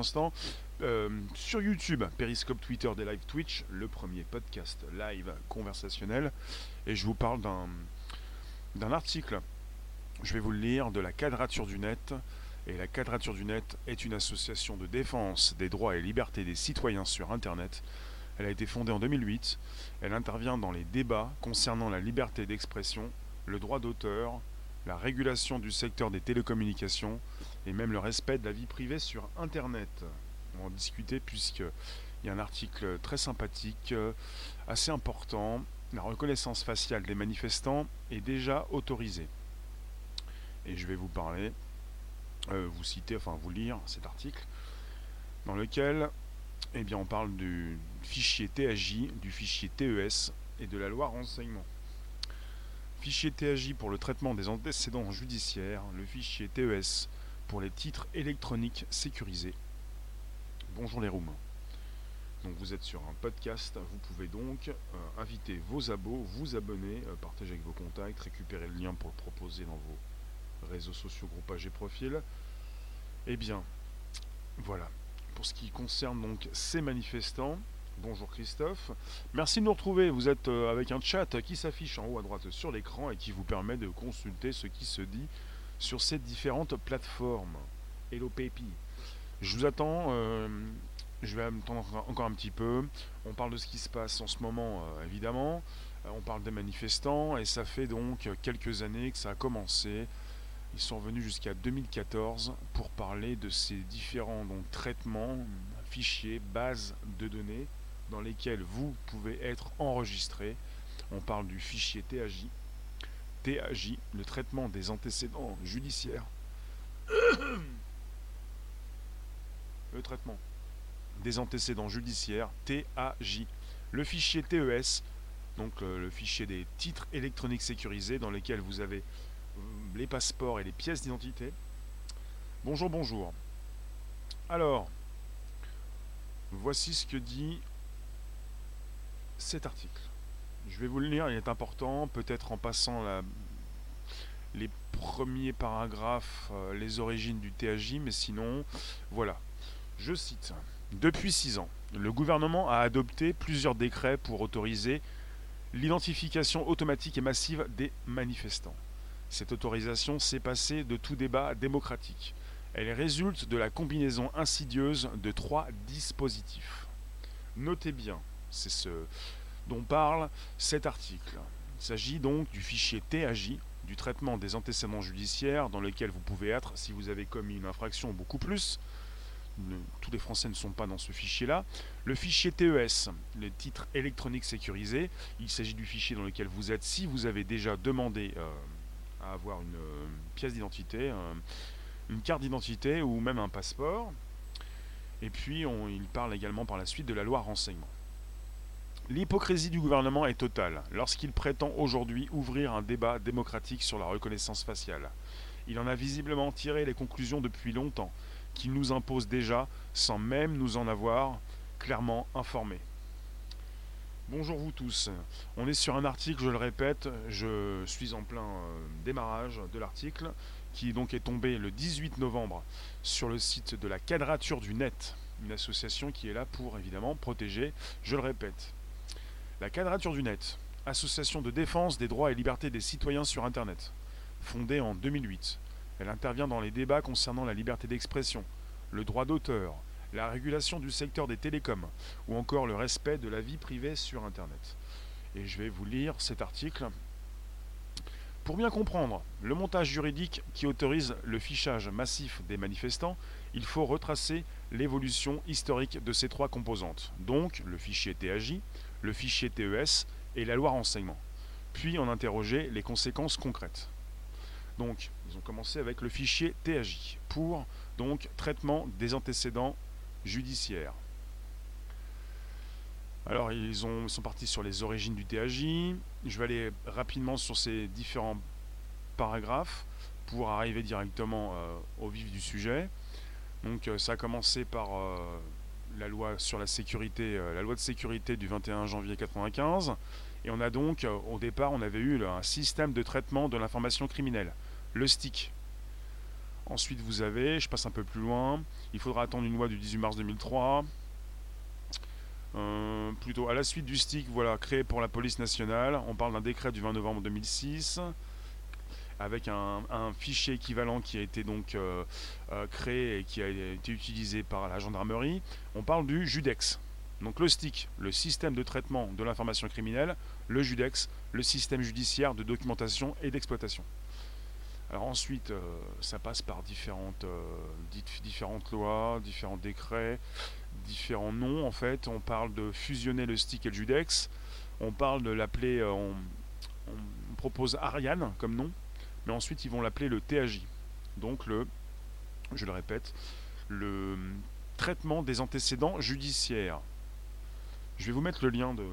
instants. Euh, sur YouTube, Periscope, Twitter, des live Twitch, le premier podcast live conversationnel. Et je vous parle d'un, d'un article. Je vais vous le lire de la Quadrature du Net. Et la Quadrature du Net est une association de défense des droits et libertés des citoyens sur Internet. Elle a été fondée en 2008. Elle intervient dans les débats concernant la liberté d'expression, le droit d'auteur, la régulation du secteur des télécommunications et même le respect de la vie privée sur Internet. On va en discuter puisqu'il y a un article très sympathique, euh, assez important. La reconnaissance faciale des manifestants est déjà autorisée. Et je vais vous parler, euh, vous citer, enfin vous lire cet article, dans lequel eh bien, on parle du fichier TAJ, du fichier TES et de la loi renseignement. Fichier TAJ pour le traitement des antécédents judiciaires, le fichier TES pour les titres électroniques sécurisés. Bonjour les rooms. Donc vous êtes sur un podcast, vous pouvez donc euh, inviter vos abos, vous abonner, euh, partager avec vos contacts, récupérer le lien pour le proposer dans vos réseaux sociaux, groupages et profils. Eh bien, voilà. Pour ce qui concerne donc ces manifestants, Bonjour Christophe. Merci de nous retrouver. Vous êtes euh, avec un chat qui s'affiche en haut à droite sur l'écran et qui vous permet de consulter ce qui se dit sur ces différentes plateformes. Hello Pépi. Je vous attends. Euh, je vais attendre encore un petit peu. On parle de ce qui se passe en ce moment, euh, évidemment. on parle des manifestants et ça fait donc quelques années que ça a commencé. Ils sont venus jusqu'à 2014 pour parler de ces différents traitements, fichiers, bases de données dans lesquels vous pouvez être enregistré. On parle du fichier TAJ. TAJ, le traitement des antécédents judiciaires. le traitement des antécédents judiciaires, TAJ. Le fichier TES, donc euh, le fichier des titres électroniques sécurisés dans lesquels vous avez euh, les passeports et les pièces d'identité. Bonjour, bonjour. Alors, voici ce que dit cet article. Je vais vous le lire, il est important, peut-être en passant les premiers paragraphes, euh, les origines du TAJ, mais sinon, voilà. Je cite. Depuis six ans, le gouvernement a adopté plusieurs décrets pour autoriser l'identification automatique et massive des manifestants. Cette autorisation s'est passée de tout débat démocratique. Elle résulte de la combinaison insidieuse de trois dispositifs. Notez bien, c'est ce dont parle cet article. Il s'agit donc du fichier TAJ, du traitement des antécédents judiciaires, dans lequel vous pouvez être si vous avez commis une infraction beaucoup plus. tous les Français ne sont pas dans ce fichier-là. Le fichier TES, les titres électroniques sécurisés, il s'agit du fichier dans lequel vous êtes si vous avez déjà demandé euh, à avoir une euh, pièce d'identité, euh, une carte d'identité ou même un passeport. Et puis il parle également par la suite de la loi renseignement. L'hypocrisie du gouvernement est totale lorsqu'il prétend aujourd'hui ouvrir un débat démocratique sur la reconnaissance faciale. Il en a visiblement tiré les conclusions depuis longtemps, qu'il nous impose déjà sans même nous en avoir clairement informés. Bonjour vous tous. On est sur un article, je le répète, je suis en plein euh, démarrage de l'article, qui donc est tombé le 18 novembre sur le site de la Quadrature du Net, une association qui est là pour évidemment protéger, je le répète, la Quadrature du Net, association de défense des droits et libertés des citoyens sur Internet, fondée en 2008. Elle intervient dans les débats concernant la liberté d'expression, le droit d'auteur, la régulation du secteur des télécoms ou encore le respect de la vie privée sur Internet. Et je vais vous lire cet article. Pour bien comprendre le montage juridique qui autorise le fichage massif des manifestants, il faut retracer l'évolution historique de ces trois composantes, donc le fichier TAJ, le fichier TES et la loi renseignement. Puis on interrogeait les conséquences concrètes. Donc, ils ont commencé avec le fichier TAJ pour donc traitement des antécédents judiciaires. Alors, ils, ont, sont partis sur les origines du TAJ. Je vais aller rapidement sur ces différents paragraphes pour arriver directement euh, au vif du sujet. Donc, euh, ça a commencé par euh, la loi sur la sécurité, euh, la loi de sécurité du 21 janvier 1995. Et on a donc, euh, au départ, on avait eu un système de traitement de l'information criminelle, le STIC. Ensuite, vous avez, je passe un peu plus loin, il faudra attendre une loi du 18 mars 2003. Euh, plutôt à la suite du STIC, voilà, créé pour la police nationale. On parle d'un décret du 20 novembre 2006 avec un, fichier équivalent qui a été donc euh, euh, créé et qui a été utilisé par la gendarmerie. On parle du JUDEX. Donc le STIC, le système de traitement de l'information criminelle, le JUDEX, le système judiciaire de documentation et d'exploitation. Alors ensuite, euh, ça passe par différentes, lois, différents décrets, différents noms en fait. On parle de fusionner le STIC et le JUDEX. On parle de l'appeler, on, propose Ariane comme nom mais ensuite ils vont l'appeler le TAJ. Donc le, je le répète, le traitement des antécédents judiciaires. Je vais vous mettre le lien de,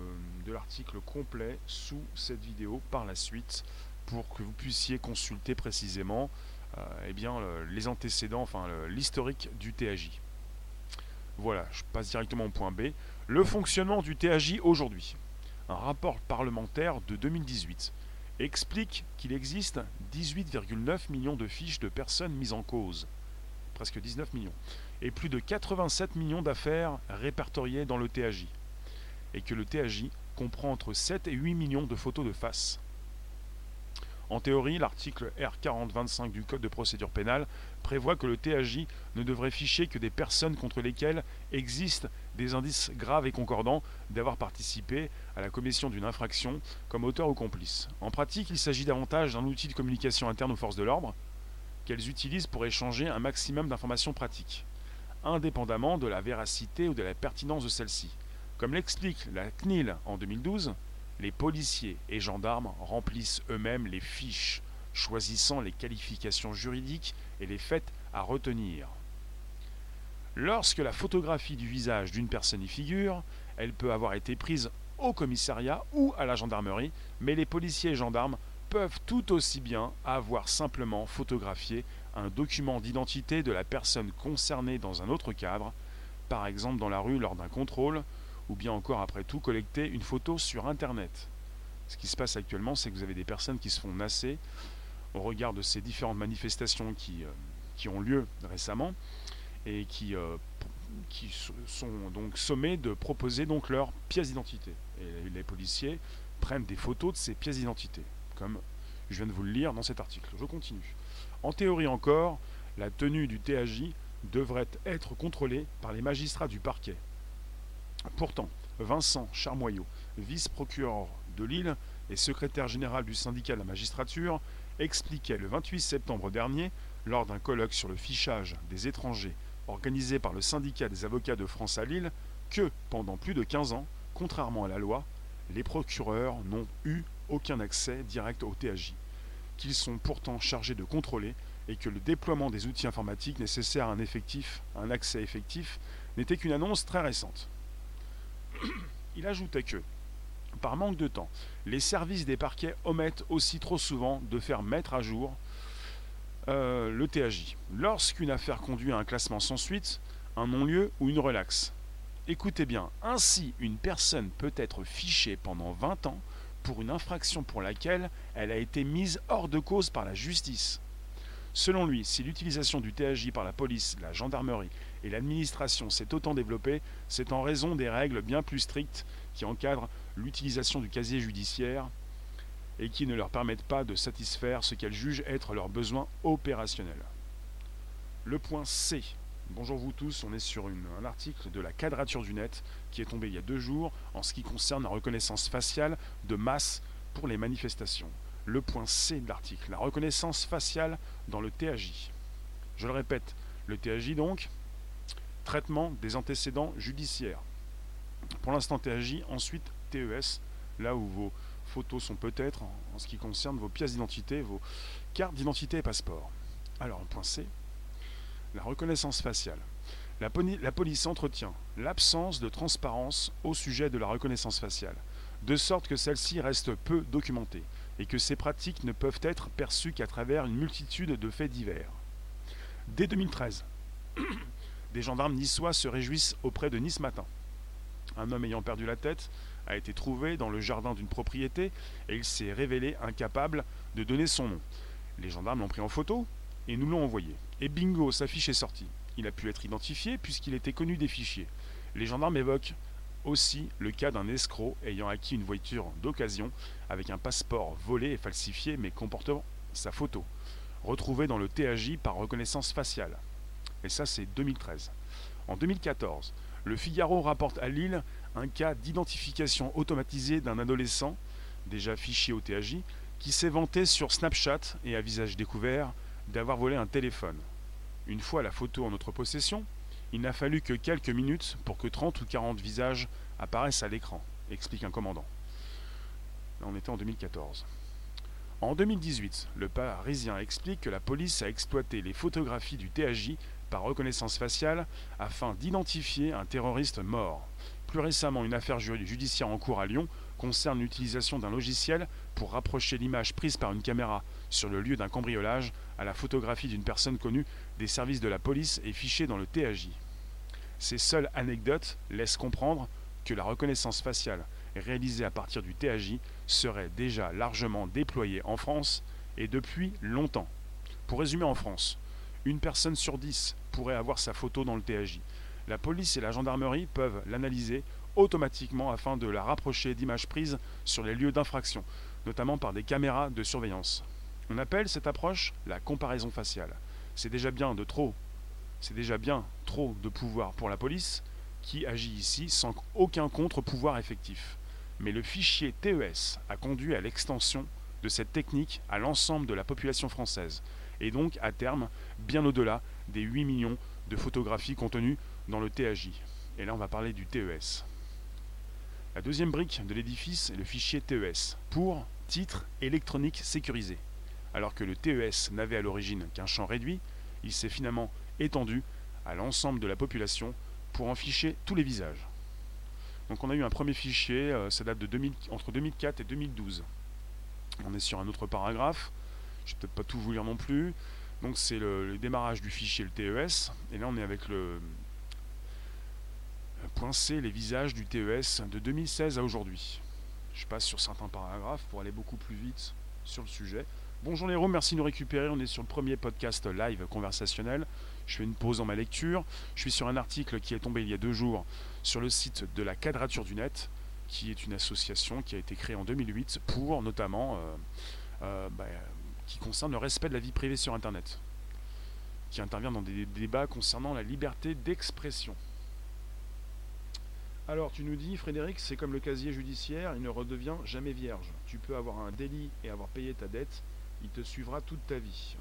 l'article complet sous cette vidéo par la suite pour que vous puissiez consulter précisément euh, eh bien, les antécédents, enfin l'historique du TAJ. Voilà, je passe directement au point B. Le fonctionnement du TAJ aujourd'hui. Un rapport parlementaire de 2018 explique qu'il existe 18,9 millions de fiches de personnes mises en cause, presque 19 millions, et plus de 87 millions d'affaires répertoriées dans le TAJ, et que le TAJ comprend entre 7 et 8 millions de photos de face. En théorie, l'article R4025 du Code de procédure pénale prévoit que le TAJ ne devrait ficher que des personnes contre lesquelles existent des indices graves et concordants d'avoir participé à la commission d'une infraction comme auteur ou complice. En pratique, il s'agit davantage d'un outil de communication interne aux forces de l'ordre qu'elles utilisent pour échanger un maximum d'informations pratiques, indépendamment de la véracité ou de la pertinence de celle-ci. Comme l'explique la CNIL en 2012, les policiers et gendarmes remplissent eux-mêmes les fiches, choisissant les qualifications juridiques et les faits à retenir. Lorsque la photographie du visage d'une personne y figure, elle peut avoir été prise au commissariat ou à la gendarmerie, mais les policiers et gendarmes peuvent tout aussi bien avoir simplement photographié un document d'identité de la personne concernée dans un autre cadre, par exemple dans la rue lors d'un contrôle, ou bien encore après tout collecter une photo sur Internet. Ce qui se passe actuellement, c'est que vous avez des personnes qui se font nasser au regard de ces différentes manifestations qui, euh, qui ont lieu récemment et qui, euh, sont donc sommées de proposer donc leurs pièces d'identité. Et les policiers prennent des photos de ces pièces d'identité, comme je viens de vous le lire dans cet article. Je continue. En théorie encore, la tenue du TAJ devrait être contrôlée par les magistrats du parquet, Pourtant, Vincent Charmoyot, vice-procureur de Lille et secrétaire général du syndicat de la magistrature, expliquait le 28 septembre dernier, lors d'un colloque sur le fichage des étrangers organisé par le syndicat des avocats de France à Lille, que, pendant plus de 15 ans, contrairement à la loi, les procureurs n'ont eu aucun accès direct au TAJ, qu'ils sont pourtant chargés de contrôler et que le déploiement des outils informatiques nécessaires à un, effectif, un accès effectif n'était qu'une annonce très récente. Il ajoutait que, par manque de temps, les services des parquets omettent aussi trop souvent de faire mettre à jour euh, le TAJ. Lorsqu'une affaire conduit à un classement sans suite, un non-lieu ou une relaxe. Écoutez bien, ainsi une personne peut être fichée pendant 20 ans pour une infraction pour laquelle elle a été mise hors de cause par la justice. Selon lui, si l'utilisation du TAJ par la police, la gendarmerie et l'administration s'est autant développée, c'est en raison des règles bien plus strictes qui encadrent l'utilisation du casier judiciaire et qui ne leur permettent pas de satisfaire ce qu'elles jugent être leurs besoins opérationnels. Le point C. Bonjour vous tous, on est sur un article de la quadrature du net qui est tombé il y a deux jours en ce qui concerne la reconnaissance faciale de masse pour les manifestations. Le point C de l'article, la reconnaissance faciale dans le TAJ. Je le répète, le TAJ donc, traitement des antécédents judiciaires. Pour l'instant TAJ, ensuite TES, là où vos photos sont peut-être en, ce qui concerne vos pièces d'identité, vos cartes d'identité et passeport. Alors, point C, la reconnaissance faciale. La, la police entretient l'absence de transparence au sujet de la reconnaissance faciale, de sorte que celle-ci reste peu documentée et que ces pratiques ne peuvent être perçues qu'à travers une multitude de faits divers. Dès 2013, des gendarmes niçois se réjouissent auprès de Nice Matin. Un homme ayant perdu la tête a été trouvé dans le jardin d'une propriété et il s'est révélé incapable de donner son nom. Les gendarmes l'ont pris en photo et nous l'ont envoyé. Et bingo, sa fiche est sortie. Il a pu être identifié puisqu'il était connu des fichiers. Les gendarmes évoquent aussi le cas d'un escroc ayant acquis une voiture d'occasion avec un passeport volé et falsifié mais comportant sa photo, retrouvé dans le TAJ par reconnaissance faciale. Et ça, c'est 2013. En 2014, le Figaro rapporte à Lille un cas d'identification automatisée d'un adolescent, déjà fiché au TAJ, qui s'est vanté sur Snapchat et à visage découvert d'avoir volé un téléphone. Une fois la photo en notre possession, il n'a fallu que quelques minutes pour que 30 ou 40 visages apparaissent à l'écran, explique un commandant. Là, on était en 2014. En 2018, le Parisien explique que la police a exploité les photographies du TAJ par reconnaissance faciale afin d'identifier un terroriste mort. Plus récemment, une affaire judiciaire en cours à Lyon concerne l'utilisation d'un logiciel pour rapprocher l'image prise par une caméra sur le lieu d'un cambriolage à la photographie d'une personne connue des services de la police et fichée dans le TAJ. Ces seules anecdotes laissent comprendre que la reconnaissance faciale réalisée à partir du TAJ serait déjà largement déployée en France et depuis longtemps. Pour résumer en France, une personne sur dix pourrait avoir sa photo dans le TAJ. La police et la gendarmerie peuvent l'analyser automatiquement afin de la rapprocher d'images prises sur les lieux d'infraction, notamment par des caméras de surveillance. On appelle cette approche la comparaison faciale. C'est déjà bien de trop. C'est déjà bien trop de pouvoir pour la police qui agit ici sans aucun contre-pouvoir effectif. Mais le fichier TES a conduit à l'extension de cette technique à l'ensemble de la population française, et donc à terme bien au-delà des 8 millions de photographies contenues dans le TAJ. Et là on va parler du TES. La deuxième brique de l'édifice est le fichier TES, pour titre électronique sécurisé. Alors que le TES n'avait à l'origine qu'un champ réduit, il s'est finalement étendu à l'ensemble de la population pour en ficher tous les visages. Donc on a eu un premier fichier, euh, ça date de entre 2004 et 2012. On est sur un autre paragraphe, je vais peut-être pas tout vous lire non plus. Donc c'est le, démarrage du fichier, le TES, et là on est avec le point C, les visages du TES de 2016 à aujourd'hui. Je passe sur certains paragraphes pour aller beaucoup plus vite sur le sujet. Bonjour Léro, merci de nous récupérer. On est sur le premier podcast live conversationnel. Je fais une pause dans ma lecture. Je suis sur un article qui est tombé il y a deux jours sur le site de la Quadrature du Net, qui est une association qui a été créée en 2008 pour notamment, euh, euh, bah, qui concerne le respect de la vie privée sur Internet, qui intervient dans des débats concernant la liberté d'expression. Alors, tu nous dis, Frédéric, c'est comme le casier judiciaire, il ne redevient jamais vierge. Tu peux avoir un délit et avoir payé ta dette, il te suivra toute ta vie.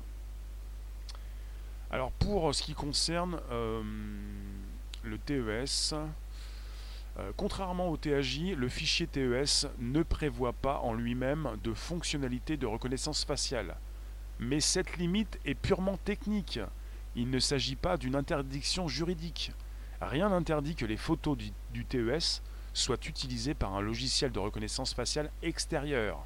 Alors, pour ce qui concerne euh, le TES, euh, contrairement au TAJ, le fichier TES ne prévoit pas en lui-même de fonctionnalité de reconnaissance faciale. Mais cette limite est purement technique. Il ne s'agit pas d'une interdiction juridique. Rien n'interdit que les photos du, TES soient utilisées par un logiciel de reconnaissance faciale extérieur.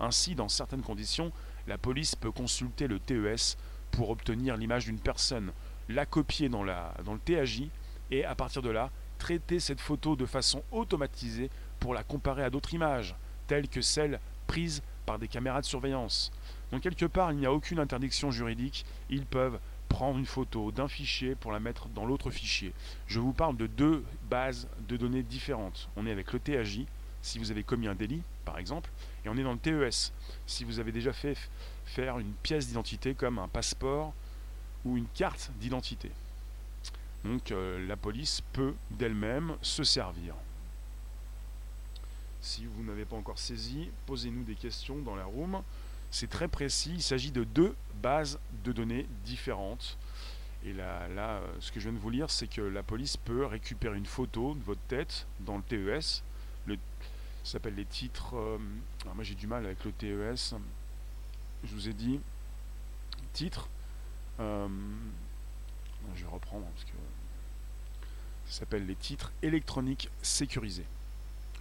Ainsi, dans certaines conditions, la police peut consulter le TES pour obtenir l'image d'une personne, la copier dans, dans le TAJ et à partir de là, traiter cette photo de façon automatisée pour la comparer à d'autres images, telles que celles prises par des caméras de surveillance. Donc quelque part, il n'y a aucune interdiction juridique, ils peuvent prendre une photo d'un fichier pour la mettre dans l'autre fichier. Je vous parle de deux bases de données différentes. On est avec le TAJ, si vous avez commis un délit, par exemple, et on est dans le TES, si vous avez déjà fait faire une pièce d'identité comme un passeport ou une carte d'identité. Donc euh, la police peut d'elle-même se servir. Si vous n'avez pas encore saisi, posez-nous des questions dans la room. C'est très précis, il s'agit de deux bases de données différentes. Et là, là, euh, ce que je viens de vous lire, c'est que la police peut récupérer une photo de votre tête dans le TES. Ça s'appelle les titres. Euh, moi j'ai du mal avec le TES. Je vous ai dit titre. Euh, je vais reprendre parce que ça s'appelle les titres électroniques sécurisés.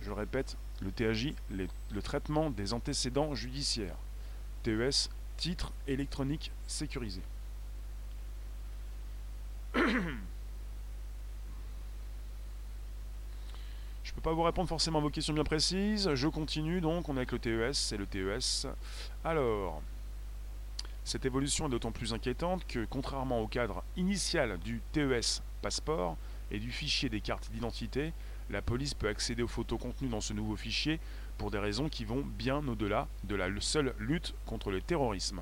Je répète, le TAJ, le traitement des antécédents judiciaires. TES, titre électronique sécurisé. Je ne peux pas vous répondre forcément à vos questions bien précises. Je continue donc. On est avec le TES. C'est le TES. Alors, Cette évolution est d'autant plus inquiétante que, contrairement au cadre initial du TES passeport et du fichier des cartes d'identité, la police peut accéder aux photos contenues dans ce nouveau fichier pour des raisons qui vont bien au-delà de la seule lutte contre le terrorisme.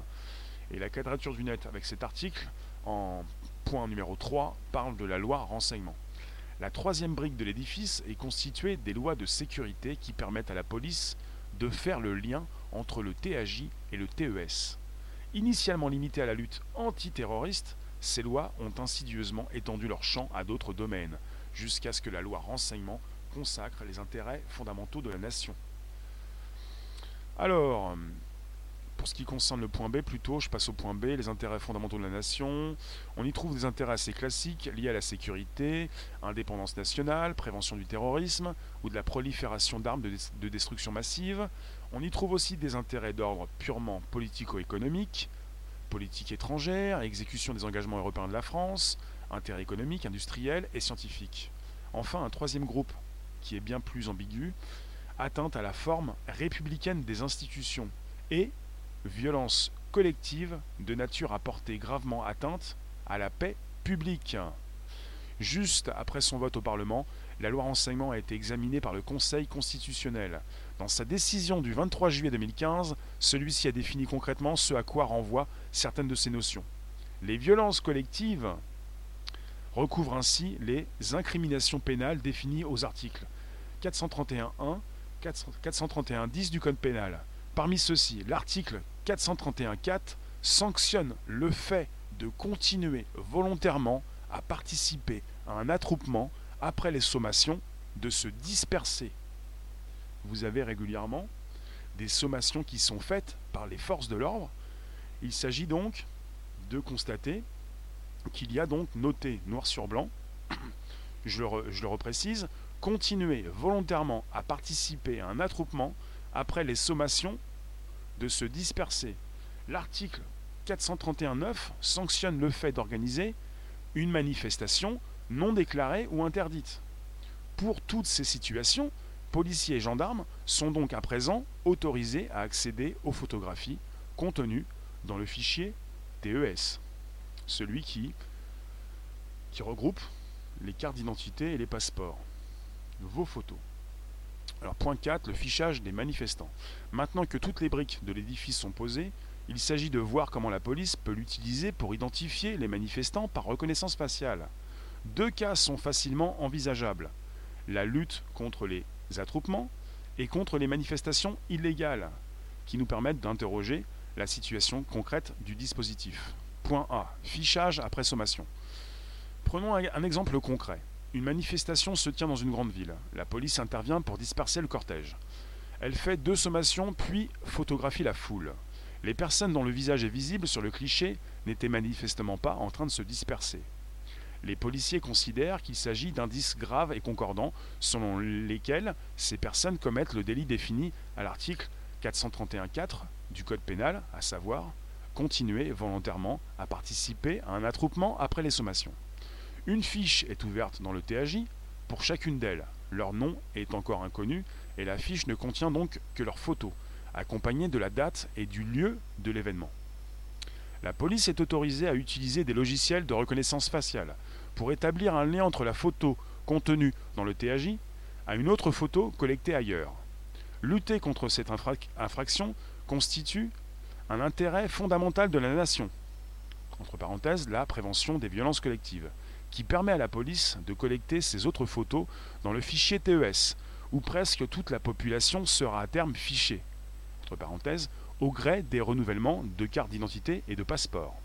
Et la quadrature du net avec cet article, en point numéro 3, parle de la loi renseignement. La troisième brique de l'édifice est constituée des lois de sécurité qui permettent à la police de faire le lien entre le TAJ et le TES. Initialement limitées à la lutte antiterroriste, ces lois ont insidieusement étendu leur champ à d'autres domaines, jusqu'à ce que la loi renseignement consacre les intérêts fondamentaux de la nation. Alors, pour ce qui concerne le point B, plutôt, je passe au point B, les intérêts fondamentaux de la nation. On y trouve des intérêts assez classiques liés à la sécurité, indépendance nationale, prévention du terrorisme ou de la prolifération d'armes de, destruction massive. On y trouve aussi des intérêts d'ordre purement politico-économique, politique étrangère, exécution des engagements européens de la France, intérêts économiques, industriels et scientifiques. Enfin, un troisième groupe, qui est bien plus ambigu, atteinte à la forme républicaine des institutions et violence collective de nature à porter gravement atteinte à la paix publique. Juste après son vote au Parlement, la loi renseignement a été examinée par le Conseil constitutionnel. Dans sa décision du 23 juillet 2015, celui-ci a défini concrètement ce à quoi renvoient certaines de ces notions. Les violences collectives recouvrent ainsi les incriminations pénales définies aux articles 431.1, 431.10 du Code pénal. Parmi ceux-ci, l'article 431.4 sanctionne le fait de continuer volontairement à participer à un attroupement après les sommations de se disperser. Vous avez régulièrement des sommations qui sont faites par les forces de l'ordre. Il s'agit donc de constater qu'il y a donc noté noir sur blanc, je le, je le reprécise, continuer volontairement à participer à un attroupement après les sommations de se disperser. L'article 431.9 sanctionne le fait d'organiser une manifestation non déclarée ou interdite. Pour toutes ces situations, policiers et gendarmes sont donc à présent autorisés à accéder aux photographies contenues dans le fichier TES, celui qui, qui regroupe les cartes d'identité et les passeports, vos photos. Point 4, le fichage des manifestants. Maintenant que toutes les briques de l'édifice sont posées, il s'agit de voir comment la police peut l'utiliser pour identifier les manifestants par reconnaissance faciale. Deux cas sont facilement envisageables. La lutte contre les attroupements et contre les manifestations illégales, qui nous permettent d'interroger la situation concrète du dispositif. Point A. Fichage après sommation. Prenons un exemple concret. Une manifestation se tient dans une grande ville. La police intervient pour disperser le cortège. Elle fait deux sommations puis photographie la foule. Les personnes dont le visage est visible sur le cliché n'étaient manifestement pas en train de se disperser. Les policiers considèrent qu'il s'agit d'indices graves et concordants selon lesquels ces personnes commettent le délit défini à l'article 431.4 du Code pénal, à savoir continuer volontairement à participer à un attroupement après les sommations. Une fiche est ouverte dans le TAJ pour chacune d'elles. Leur nom est encore inconnu et la fiche ne contient donc que leur photo, accompagnée de la date et du lieu de l'événement. La police est autorisée à utiliser des logiciels de reconnaissance faciale pour établir un lien entre la photo contenue dans le TAJ à une autre photo collectée ailleurs. Lutter contre cette infraction constitue un intérêt fondamental de la nation. Entre parenthèses, la prévention des violences collectives qui permet à la police de collecter ces autres photos dans le fichier TES, où presque toute la population sera à terme fichée, entre parenthèses, au gré des renouvellements de cartes d'identité et de passeport.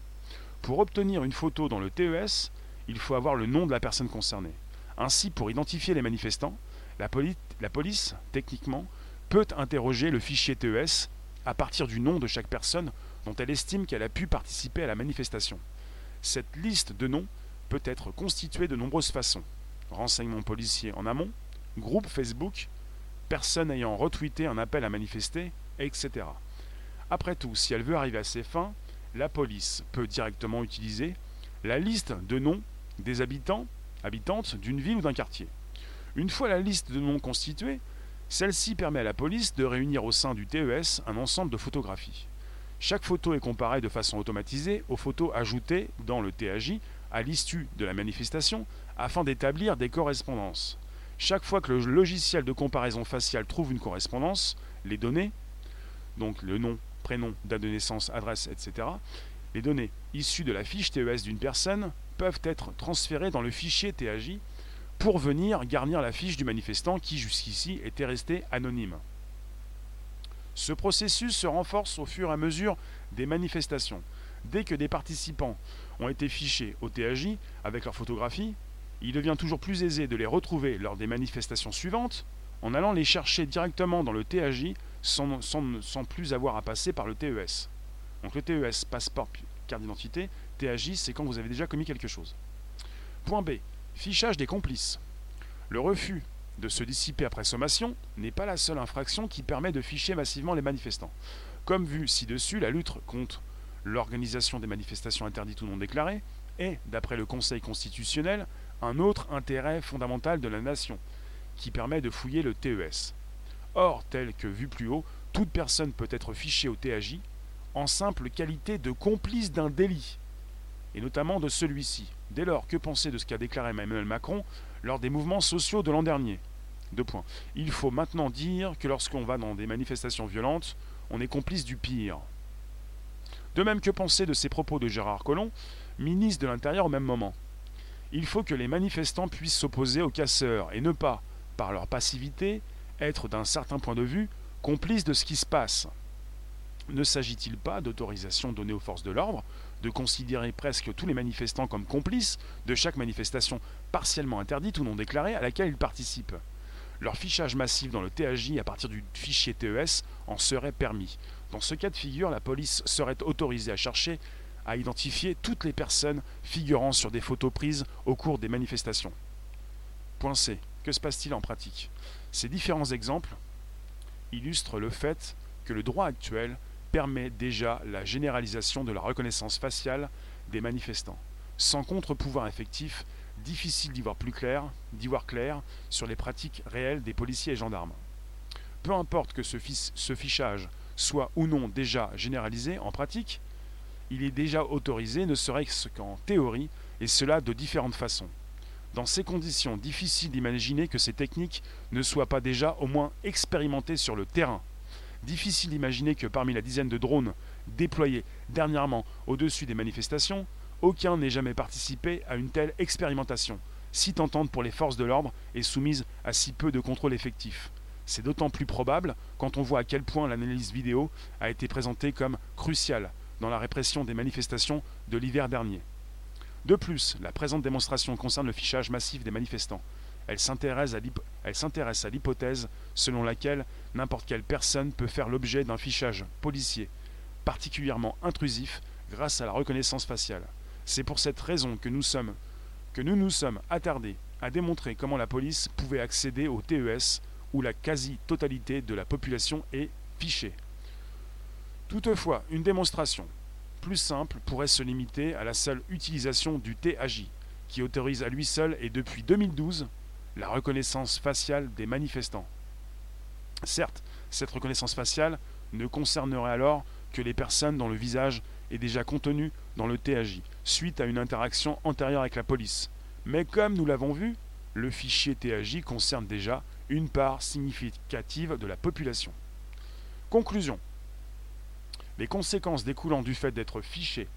Pour obtenir une photo dans le TES, il faut avoir le nom de la personne concernée. Ainsi, pour identifier les manifestants, la, la police, techniquement, peut interroger le fichier TES à partir du nom de chaque personne dont elle estime qu'elle a pu participer à la manifestation. Cette liste de noms peut être constitué de nombreuses façons. Renseignements policiers en amont, groupe Facebook, personne ayant retweeté un appel à manifester, etc. Après tout, si elle veut arriver à ses fins, la police peut directement utiliser la liste de noms des habitants, habitantes d'une ville ou d'un quartier. Une fois la liste de noms constituée, celle-ci permet à la police de réunir au sein du TES un ensemble de photographies. Chaque photo est comparée de façon automatisée aux photos ajoutées dans le TAJ à l'issue de la manifestation afin d'établir des correspondances. Chaque fois que le logiciel de comparaison faciale trouve une correspondance, les données, donc le nom, prénom, date de naissance, adresse, etc., les données issues de la fiche TES d'une personne peuvent être transférées dans le fichier TAJ pour venir garnir la fiche du manifestant qui jusqu'ici était resté anonyme. Ce processus se renforce au fur et à mesure des manifestations. Dès que des participants ont été fichés au TAJ avec leur photographie, il devient toujours plus aisé de les retrouver lors des manifestations suivantes en allant les chercher directement dans le TAJ sans, sans plus avoir à passer par le TES. Donc le TES, passeport, carte d'identité, TAJ, c'est quand vous avez déjà commis quelque chose. Point B. Fichage des complices. Le refus de se dissiper après sommation n'est pas la seule infraction qui permet de ficher massivement les manifestants. Comme vu ci-dessus, la lutte contre l'organisation des manifestations interdites ou non déclarées est, d'après le Conseil constitutionnel, un autre intérêt fondamental de la nation, qui permet de fouiller le TES. Or, tel que vu plus haut, toute personne peut être fichée au TAJ en simple qualité de complice d'un délit, et notamment de celui-ci. Dès lors, que penser de ce qu'a déclaré Emmanuel Macron lors des mouvements sociaux de l'an dernier? Deux points. Il faut maintenant dire que lorsqu'on va dans des manifestations violentes, on est complice du pire. De même que penser de ces propos de Gérard Collomb, ministre de l'Intérieur au même moment? Il faut que les manifestants puissent s'opposer aux casseurs et ne pas, par leur passivité, être d'un certain point de vue complices de ce qui se passe. Ne s'agit-il pas d'autorisation donnée aux forces de l'ordre de considérer presque tous les manifestants comme complices de chaque manifestation partiellement interdite ou non déclarée à laquelle ils participent? Leur fichage massif dans le TAJ à partir du fichier TES en serait permis. Dans ce cas de figure, la police serait autorisée à chercher à identifier toutes les personnes figurant sur des photos prises au cours des manifestations. Point C. Que se passe-t-il en pratique? Ces différents exemples illustrent le fait que le droit actuel permet déjà la généralisation de la reconnaissance faciale des manifestants. Sans contre-pouvoir effectif, difficile d'y voir plus clair, d'y voir clair sur les pratiques réelles des policiers et gendarmes. Peu importe que ce, fichage soit ou non déjà généralisé en pratique, il est déjà autorisé, ne serait-ce qu'en théorie, et cela de différentes façons. Dans ces conditions, difficile d'imaginer que ces techniques ne soient pas déjà au moins expérimentées sur le terrain. Difficile d'imaginer que parmi la dizaine de drones déployés dernièrement au-dessus des manifestations, aucun n'ait jamais participé à une telle expérimentation, si tentante pour les forces de l'ordre et soumise à si peu de contrôle effectif. C'est d'autant plus probable quand on voit à quel point l'analyse vidéo a été présentée comme cruciale dans la répression des manifestations de l'hiver dernier. De plus, la présente démonstration concerne le fichage massif des manifestants. Elle s'intéresse à l'hypothèse selon laquelle n'importe quelle personne peut faire l'objet d'un fichage policier particulièrement intrusif grâce à la reconnaissance faciale. C'est pour cette raison que nous, nous nous sommes attardés à démontrer comment la police pouvait accéder au TES où la quasi-totalité de la population est fichée. Toutefois, une démonstration plus simple pourrait se limiter à la seule utilisation du TAJ, qui autorise à lui seul et depuis 2012 la reconnaissance faciale des manifestants. Certes, cette reconnaissance faciale ne concernerait alors que les personnes dont le visage est déjà contenu dans le TAJ, suite à une interaction antérieure avec la police. Mais comme nous l'avons vu, le fichier TAJ concerne déjà une part significative de la population. Conclusion. Les conséquences découlant du fait d'être fiché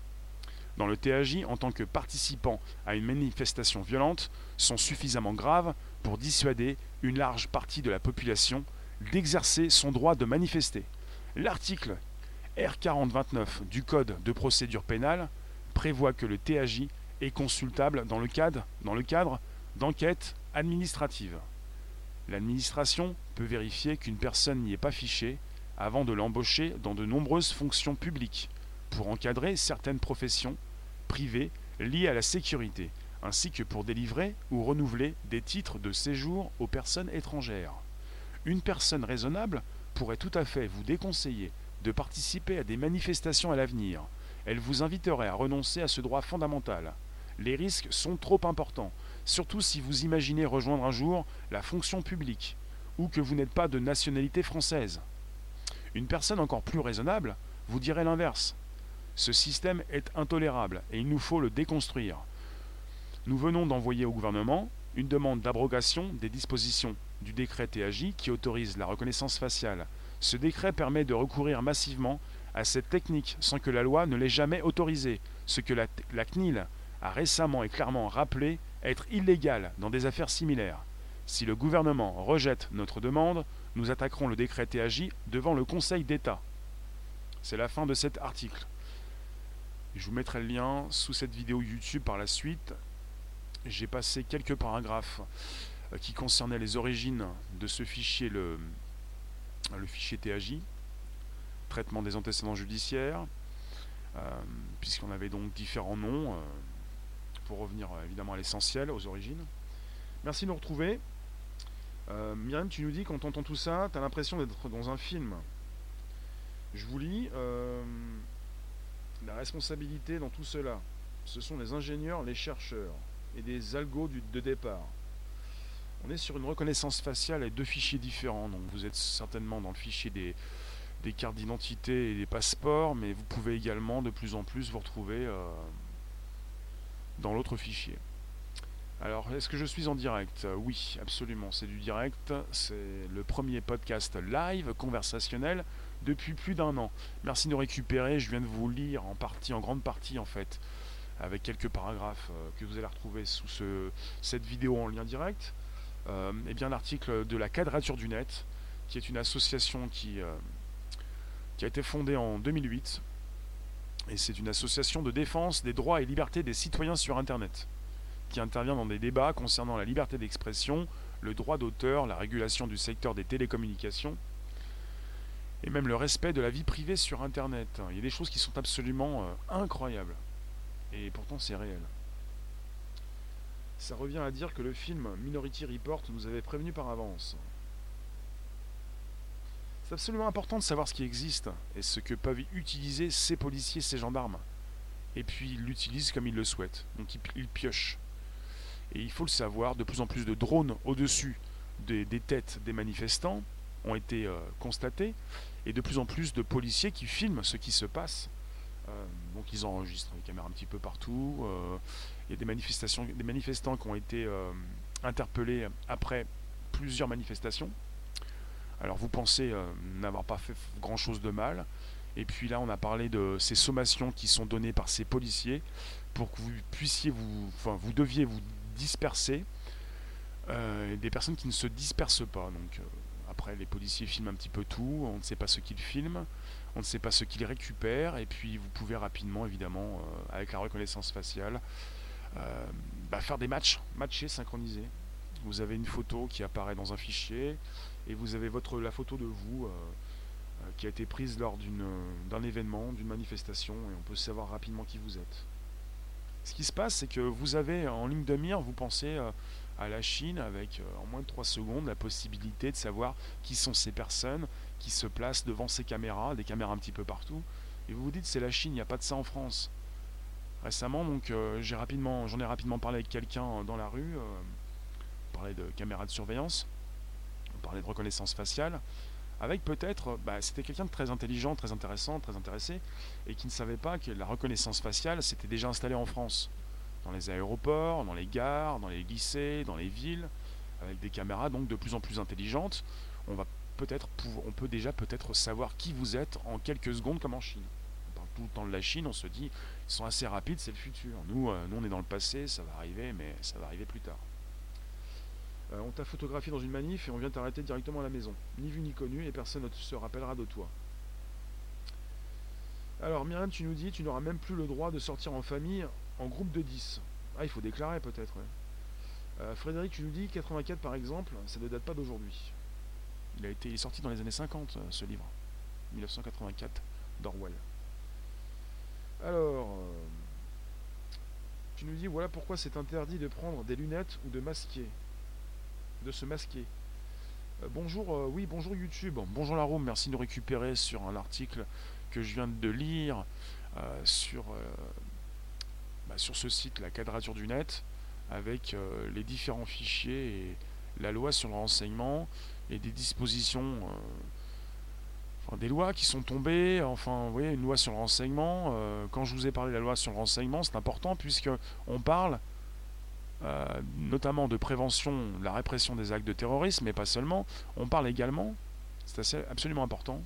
dans le TAJ en tant que participant à une manifestation violente sont suffisamment graves pour dissuader une large partie de la population d'exercer son droit de manifester. L'article R4029 du Code de procédure pénale prévoit que le TAJ est consultable dans le cadre, dans le cadre d'enquêtes administratives. L'administration peut vérifier qu'une personne n'y est pas fichée avant de l'embaucher dans de nombreuses fonctions publiques pour encadrer certaines professions privées liées à la sécurité, ainsi que pour délivrer ou renouveler des titres de séjour aux personnes étrangères. Une personne raisonnable pourrait tout à fait vous déconseiller de participer à des manifestations à l'avenir. Elle vous inviterait à renoncer à ce droit fondamental. Les risques sont trop importants, surtout si vous imaginez rejoindre un jour la fonction publique, ou que vous n'êtes pas de nationalité française. Une personne encore plus raisonnable vous direz l'inverse. Ce système est intolérable et il nous faut le déconstruire. Nous venons d'envoyer au gouvernement une demande d'abrogation des dispositions du décret TAJ qui autorise la reconnaissance faciale. Ce décret permet de recourir massivement à cette technique sans que la loi ne l'ait jamais autorisée, ce que la, la CNIL a récemment et clairement rappelé être illégal dans des affaires similaires. Si le gouvernement rejette notre demande, nous attaquerons le décret TAJ devant le Conseil d'État. C'est la fin de cet article. Je vous mettrai le lien sous cette vidéo YouTube par la suite. J'ai passé quelques paragraphes euh, qui concernaient les origines de ce fichier, le, fichier TAJ, traitement des antécédents judiciaires, euh, puisqu'on avait donc différents noms, euh, pour revenir évidemment à l'essentiel, aux origines. Merci de nous retrouver. Euh, Myriam, tu nous dis, quand tu entends tout ça, tu as l'impression d'être dans un film. Je vous lis. Euh, la responsabilité dans tout cela, ce sont les ingénieurs, les chercheurs et des algos de départ. On est sur une reconnaissance faciale et deux fichiers différents. Donc vous êtes certainement dans le fichier des, cartes d'identité et des passeports, mais vous pouvez également de plus en plus vous retrouver euh, dans l'autre fichier. Alors, est-ce que je suis en direct? Oui, absolument, c'est du direct. C'est le premier podcast live conversationnel depuis plus d'un an. Merci de récupérer. Je viens de vous lire en partie, en grande partie en fait, avec quelques paragraphes euh, que vous allez retrouver sous ce, cette vidéo en lien direct. Euh, et bien l'article de la Quadrature du Net, qui est une association qui, euh, qui a été fondée en 2008. Et c'est une association de défense des droits et libertés des citoyens sur Internet qui intervient dans des débats concernant la liberté d'expression, le droit d'auteur, la régulation du secteur des télécommunications et même le respect de la vie privée sur Internet. Il y a des choses qui sont absolument euh, incroyables. Et pourtant c'est réel. Ça revient à dire que le film Minority Report nous avait prévenu par avance. C'est absolument important de savoir ce qui existe et ce que peuvent utiliser ces policiers, ces gendarmes. Et puis ils l'utilisent comme ils le souhaitent. Donc ils piochent. Et il faut le savoir, de plus en plus de drones au-dessus des, têtes des manifestants ont été euh, constatés, et de plus en plus de policiers qui filment ce qui se passe. Euh, donc ils enregistrent les caméras un petit peu partout. Euh, il y a des manifestations, des manifestants qui ont été interpellés après plusieurs manifestations. Alors vous pensez n'avoir pas fait grand chose de mal. Et puis là, on a parlé de ces sommations qui sont données par ces policiers pour que vous puissiez vous, enfin, vous deviez vous dispersés, euh, des personnes qui ne se dispersent pas. Donc euh, après, les policiers filment un petit peu tout, on ne sait pas ce qu'ils filment, on ne sait pas ce qu'ils récupèrent, et puis vous pouvez rapidement, évidemment, euh, avec la reconnaissance faciale, bah, faire des matchs, matchés, synchronisés. Vous avez une photo qui apparaît dans un fichier, et vous avez votre, la photo de vous qui a été prise lors d'un événement, d'une manifestation, et on peut savoir rapidement qui vous êtes. Ce qui se passe, c'est que vous avez en ligne de mire, vous pensez euh, à la Chine avec euh, en moins de 3 secondes la possibilité de savoir qui sont ces personnes qui se placent devant ces caméras, des caméras un petit peu partout, et vous vous dites c'est la Chine, il n'y a pas de ça en France. Récemment, donc euh, j'ai rapidement, j'en ai rapidement parlé avec quelqu'un dans la rue, on parlait de caméras de surveillance, parlait de reconnaissance faciale, avec peut-être, bah, c'était quelqu'un de très intelligent, très intéressant, très intéressé, et qui ne savait pas que la reconnaissance faciale s'était déjà installée en France, dans les aéroports, dans les gares, dans les lycées, dans les villes, avec des caméras donc de plus en plus intelligentes. On va peut-être, on peut déjà peut-être savoir qui vous êtes en quelques secondes, comme en Chine. On parle tout le temps de la Chine, on se dit, ils sont assez rapides, c'est le futur. Nous, euh, nous, on est dans le passé, ça va arriver, mais ça va arriver plus tard. Euh, on t'a photographié dans une manif et on vient t'arrêter directement à la maison. Ni vu ni connu et personne ne se rappellera de toi. Alors Myriam, tu nous dis, tu n'auras même plus le droit de sortir en famille en groupe de 10. Ah, il faut déclarer peut-être. Euh, Frédéric, tu nous dis, 84 par exemple, ça ne date pas d'aujourd'hui. Il a été sorti dans les années 50, euh, ce livre. 1984, d'Orwell. Alors, tu nous dis, voilà pourquoi c'est interdit de prendre des lunettes ou de masquer de se masquer. Euh, bonjour, euh, oui, bonjour YouTube, bonjour la room, merci de nous récupérer sur un article que je viens de lire euh, sur, bah, sur ce site, la quadrature du net, avec les différents fichiers et la loi sur le renseignement et des dispositions des lois qui sont tombées, enfin, vous voyez, une loi sur le renseignement. Euh, quand je vous ai parlé de la loi sur le renseignement, c'est important puisque on parle euh, notamment de prévention, la répression des actes de terrorisme, mais pas seulement. On parle également, c'est absolument important.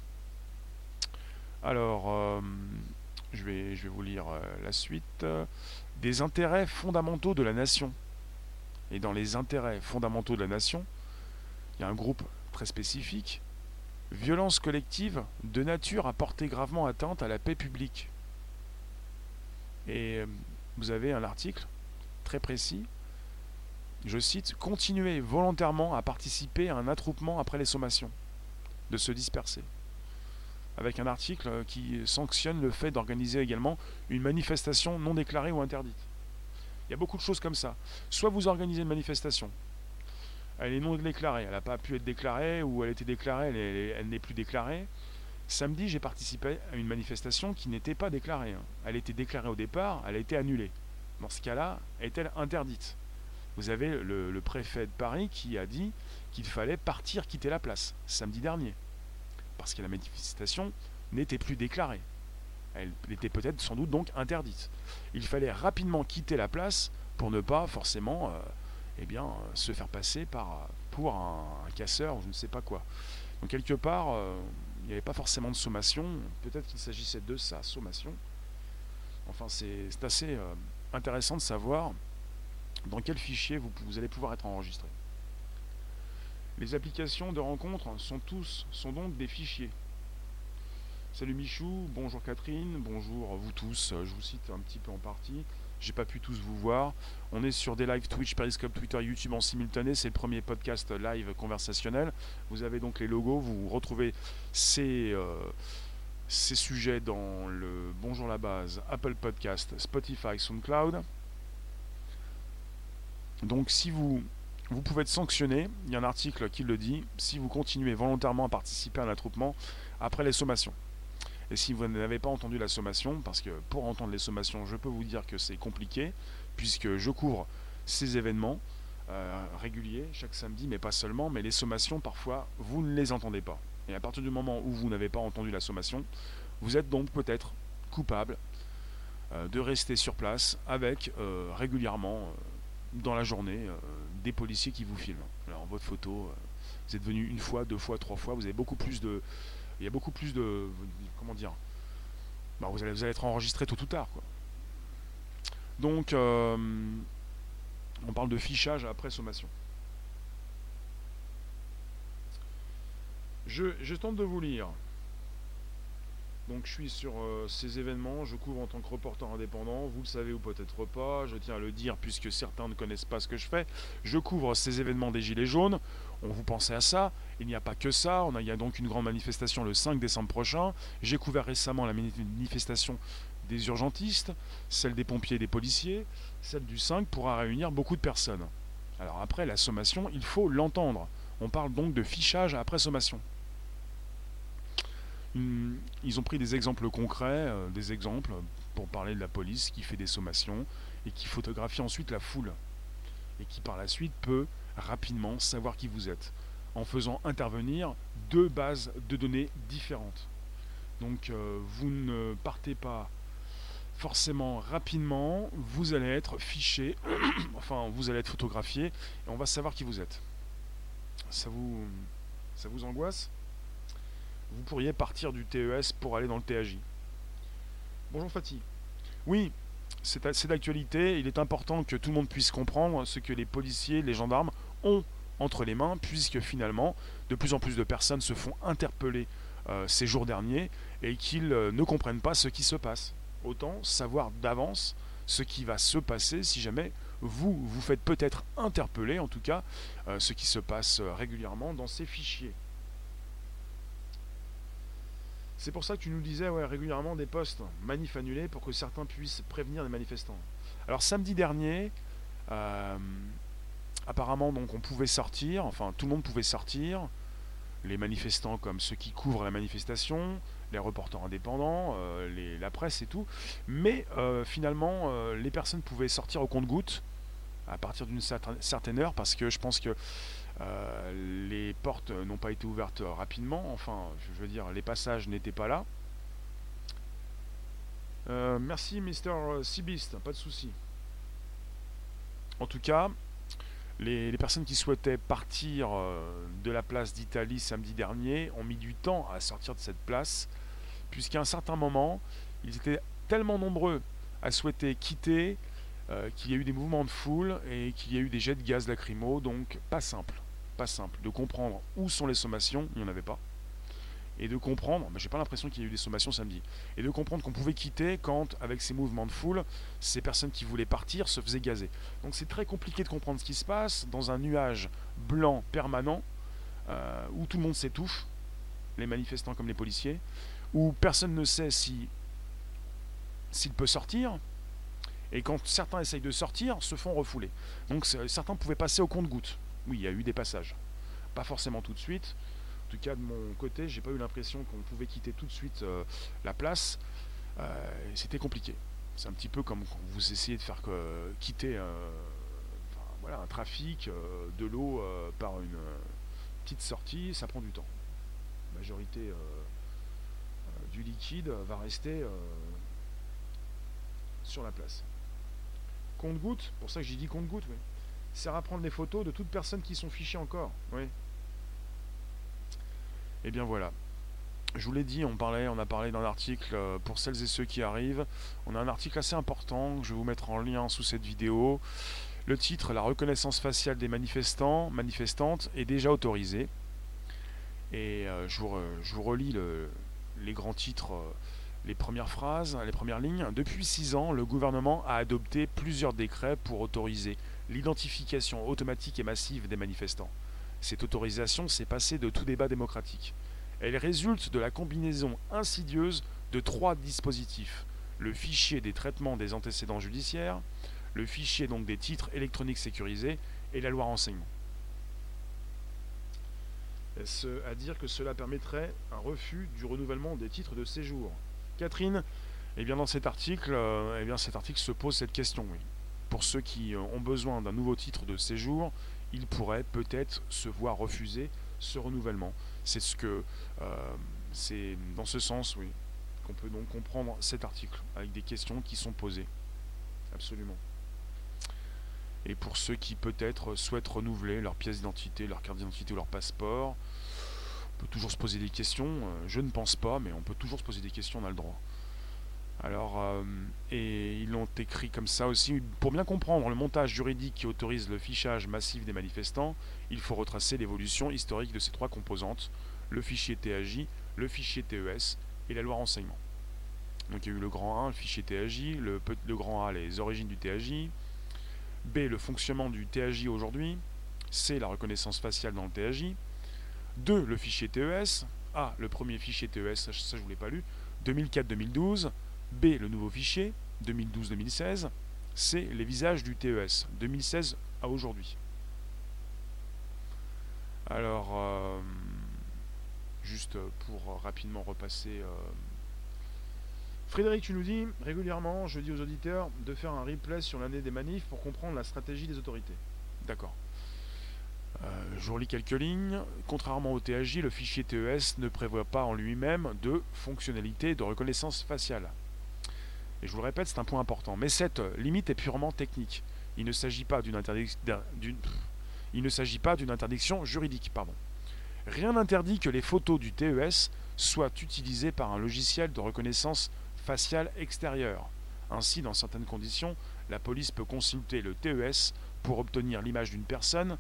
Alors, euh, je, vais, je vais vous lire la suite. Des intérêts fondamentaux de la nation. Et dans les intérêts fondamentaux de la nation, il y a un groupe très spécifique Violence collective de nature à porter gravement atteinte à la paix publique. Et euh, vous avez un article très précis, je cite, Continuer volontairement à participer à un attroupement après les sommations, de se disperser. Avec un article qui sanctionne le fait d'organiser également une manifestation non déclarée ou interdite. Il y a beaucoup de choses comme ça. Soit vous organisez une manifestation, elle est non déclarée. Elle n'a pas pu être déclarée ou elle était déclarée, elle, n'est plus déclarée. Samedi, j'ai participé à une manifestation qui n'était pas déclarée. Hein. Elle était déclarée au départ, elle a été annulée. Dans ce cas-là, est-elle interdite? Vous avez le, préfet de Paris qui a dit qu'il fallait partir, quitter la place, samedi dernier. Parce que la manifestation n'était plus déclarée. Elle était peut-être sans doute donc interdite. Il fallait rapidement quitter la place pour ne pas forcément euh, eh bien, euh, se faire passer par, pour un, casseur ou je ne sais pas quoi. Donc quelque part, euh, il n'y avait pas forcément de sommation, peut-être qu'il s'agissait de sa sommation. Enfin, c'est assez euh, intéressant de savoir dans quel fichier vous, allez pouvoir être enregistré? Les applications de rencontre sont tous, sont donc des fichiers. Salut Michou, bonjour Catherine, bonjour vous tous, je vous cite un petit peu en partie. J'ai pas pu tous vous voir. On est sur des lives Twitch, Periscope, Twitter, YouTube en simultané. C'est le premier podcast live conversationnel. Vous avez donc les logos. Vous retrouvez ces, euh, ces sujets dans le Bonjour la base, Apple Podcast, Spotify, SoundCloud. Donc si vous, vous pouvez être sanctionné, il y a un article qui le dit, si vous continuez volontairement à participer à un attroupement après les sommations. Et si vous n'avez pas entendu la sommation, parce que pour entendre les sommations, je peux vous dire que c'est compliqué, puisque je couvre ces événements euh, réguliers chaque samedi, mais pas seulement, mais les sommations, parfois, vous ne les entendez pas. Et à partir du moment où vous n'avez pas entendu la sommation, vous êtes donc peut-être coupable euh, de rester sur place avec euh, régulièrement dans la journée des policiers qui vous filment. Alors votre photo, vous êtes venu une fois, deux fois, trois fois, vous avez beaucoup plus de, il y a beaucoup plus de. Comment dire bah, vous, allez, vous allez être enregistré tôt ou tard. Quoi. Donc, euh, on parle de fichage après sommation. Je, je tente de vous lire. Donc je suis sur euh, ces événements, je couvre en tant que reporter indépendant, vous le savez ou peut-être pas, je tiens à le dire puisque certains ne connaissent pas ce que je fais, je couvre ces événements des Gilets jaunes, on vous pensait à ça, il n'y a pas que ça, on a, il y a donc une grande manifestation le 5 décembre prochain, j'ai couvert récemment la manifestation des urgentistes, celle des pompiers et des policiers, celle du 5 pourra réunir beaucoup de personnes. Alors après la sommation, il faut l'entendre, on parle donc de fichage après sommation ils ont pris des exemples concrets, euh, des exemples pour parler de la police qui fait des sommations et qui photographie ensuite la foule et qui par la suite peut rapidement savoir qui vous êtes en faisant intervenir deux bases de données différentes. Donc euh, vous ne partez pas forcément rapidement, vous allez être fiché, enfin vous allez être photographié et on va savoir qui vous êtes. Ça vous, ça vous angoisse? Vous pourriez partir du TES pour aller dans le TAJ. Bonjour Fatih. Oui, c'est d'actualité. Il est important que tout le monde puisse comprendre ce que les policiers, les gendarmes ont entre les mains, puisque finalement, de plus en plus de personnes se font interpeller euh, ces jours derniers et qu'ils euh, ne comprennent pas ce qui se passe. Autant savoir d'avance ce qui va se passer si jamais vous vous faites peut-être interpeller, en tout cas, euh, ce qui se passe régulièrement dans ces fichiers. C'est pour ça que tu nous disais régulièrement des postes manifs annulés pour que certains puissent prévenir les manifestants. Alors samedi dernier, euh, apparemment on pouvait sortir, enfin tout le monde pouvait sortir, les manifestants comme ceux qui couvrent la manifestation, les reporters indépendants, euh, la presse et tout, mais euh, finalement les personnes pouvaient sortir au compte-gouttes à partir d'une certaine heure parce que je pense que les portes n'ont pas été ouvertes rapidement, enfin, je veux dire, les passages n'étaient pas là. merci, Mr. Seabeast, pas de souci. En tout cas, les, personnes qui souhaitaient partir de la place d'Italie samedi dernier ont mis du temps à sortir de cette place, puisqu'à un certain moment, ils étaient tellement nombreux à souhaiter quitter euh, qu'il y a eu des mouvements de foule et qu'il y a eu des jets de gaz lacrymo, donc pas simple, pas simple de comprendre où sont les sommations, il n'y en avait pas, et de comprendre, bah, j'ai pas l'impression qu'il y a eu des sommations samedi, et de comprendre qu'on pouvait quitter quand, avec ces mouvements de foule, ces personnes qui voulaient partir se faisaient gazer. Donc c'est très compliqué de comprendre ce qui se passe dans un nuage blanc permanent euh, où tout le monde s'étouffe, les manifestants comme les policiers, où personne ne sait si s'il peut sortir, et quand certains essayent de sortir, se font refouler. Donc certains pouvaient passer au compte-goutte. Oui, il y a eu des passages. Pas forcément tout de suite. En tout cas, de mon côté, j'ai pas eu l'impression qu'on pouvait quitter tout de suite euh, la place. Euh, c'était compliqué. C'est un petit peu comme quand vous essayez de faire quitter euh, un trafic de l'eau par une petite sortie, ça prend du temps. La majorité du liquide va rester sur la place. Compte-goutte, pour ça que j'ai dit compte-goutte, oui. Sert à prendre les photos de toutes personnes qui sont fichées encore. Oui. Et eh bien voilà. Je vous l'ai dit, on, parlait, on a parlé d'un article euh, pour celles et ceux qui arrivent. On a un article assez important je vais vous mettre en lien sous cette vidéo. Le titre, La reconnaissance faciale des manifestants, manifestantes est déjà autorisée. Et euh, je, vous, relis les grands titres. Euh, les premières phrases, les premières lignes. Depuis six ans, le gouvernement a adopté plusieurs décrets pour autoriser l'identification automatique et massive des manifestants. Cette autorisation s'est passée de tout débat démocratique. Elle résulte de la combinaison insidieuse de trois dispositifs. Le fichier des traitements des antécédents judiciaires, le fichier donc des titres électroniques sécurisés et la loi renseignement. Est-ce à dire que cela permettrait un refus du renouvellement des titres de séjour? Catherine, eh bien dans cet article, euh, eh bien cet article se pose cette question. Pour ceux qui euh, ont besoin d'un nouveau titre de séjour, ils pourraient peut-être se voir refuser ce renouvellement. C'est ce que euh, c'est dans ce sens, oui, qu'on peut donc comprendre cet article avec des questions qui sont posées. Absolument. Et pour ceux qui peut-être souhaitent renouveler leur pièce d'identité, leur carte d'identité ou leur passeport, on peut toujours se poser des questions. Euh, je ne pense pas, mais on peut toujours se poser des questions, on a le droit. Alors, euh, et ils l'ont écrit comme ça aussi. Pour bien comprendre le montage juridique qui autorise le fichage massif des manifestants, il faut retracer l'évolution historique de ces trois composantes le fichier TAJ, le fichier TES et la loi renseignement. Donc il y a eu le grand 1, le fichier TAJ, le, grand A, les origines du TAJ, B, le fonctionnement du TAJ aujourd'hui, C, la reconnaissance faciale dans le TAJ, 2. Le fichier TES. A. Le premier fichier TES, ça, je ne vous l'ai pas lu. 2004-2012. B. Le nouveau fichier. 2012-2016. C. Les visages du TES. 2016 à aujourd'hui. Alors, euh, juste pour rapidement repasser. Euh, Frédéric, tu nous dis régulièrement, je dis aux auditeurs, de faire un replay sur l'année des manifs pour comprendre la stratégie des autorités. D'accord. Euh, je relis quelques lignes. Contrairement au TAJ, le fichier TES ne prévoit pas en lui-même de fonctionnalité de reconnaissance faciale. Et je vous le répète, c'est un point important. Mais cette limite est purement technique. Il ne s'agit pas d'une interdiction juridique. Rien n'interdit que les photos du TES soient utilisées par un logiciel de reconnaissance faciale extérieure. Ainsi, dans certaines conditions, la police peut consulter le TES pour obtenir l'image d'une personne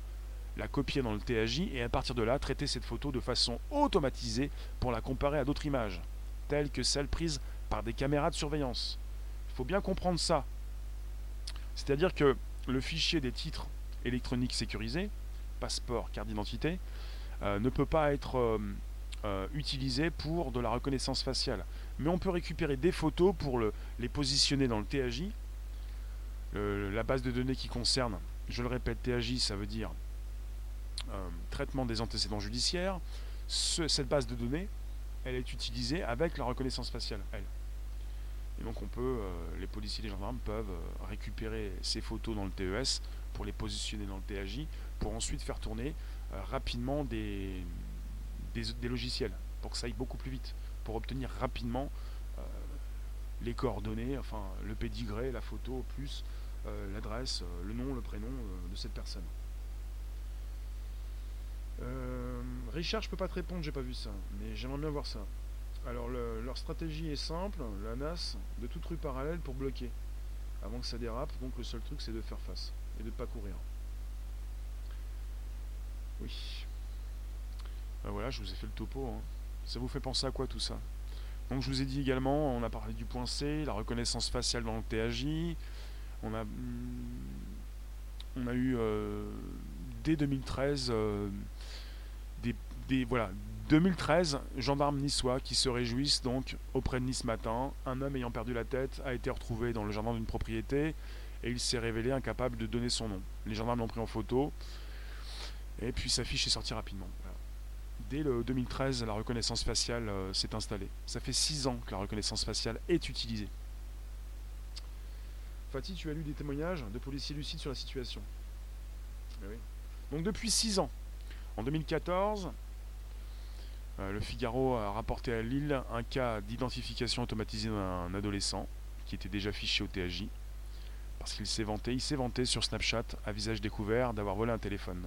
la copier dans le TAJ et à partir de là traiter cette photo de façon automatisée pour la comparer à d'autres images, telles que celles prises par des caméras de surveillance. Faut bien comprendre ça. C'est-à-dire que le fichier des titres électroniques sécurisés, passeport, carte d'identité, euh, ne peut pas être euh, euh, utilisé pour de la reconnaissance faciale. Mais on peut récupérer des photos pour les positionner dans le TAJ. la base de données qui concerne, je le répète, TAJ, ça veut dire traitement des antécédents judiciaires, cette base de données, elle est utilisée avec la reconnaissance faciale. Et donc on peut, euh, les policiers les gendarmes peuvent euh, récupérer ces photos dans le TES pour les positionner dans le TAJ, pour ensuite faire tourner rapidement des, des, logiciels pour que ça aille beaucoup plus vite, pour obtenir rapidement les coordonnées, enfin le pédigré, la photo, plus l'adresse, le nom, le prénom de cette personne. Richard, je peux pas te répondre, j'ai pas vu ça, mais j'aimerais bien voir ça. Alors leur stratégie est simple, la NAS, de toute rue parallèle pour bloquer, avant que ça dérape, donc le seul truc c'est de faire face, et de ne pas courir. Oui. Ben voilà, je vous ai fait le topo. Hein. Ça vous fait penser à quoi tout ça? Donc je vous ai dit également, on a parlé du point C, la reconnaissance faciale dans le TAJ, on a, on a eu euh, dès 2013 euh, des, des, voilà, 2013, gendarmes niçois qui se réjouissent donc auprès de Nice matin. Un homme ayant perdu la tête a été retrouvé dans le jardin d'une propriété et il s'est révélé incapable de donner son nom. Les gendarmes l'ont pris en photo et puis sa fiche est sortie rapidement. Dès le 2013, la reconnaissance faciale euh, s'est installée. Ça fait 6 ans que la reconnaissance faciale est utilisée. Fatih, tu as lu des témoignages de policiers lucides sur la situation? Eh donc depuis 6 ans, en 2014, euh, le Figaro a rapporté à Lille un cas d'identification automatisée d'un adolescent qui était déjà fiché au TAJ parce qu'il s'est vanté, il s'est sur Snapchat à visage découvert d'avoir volé un téléphone.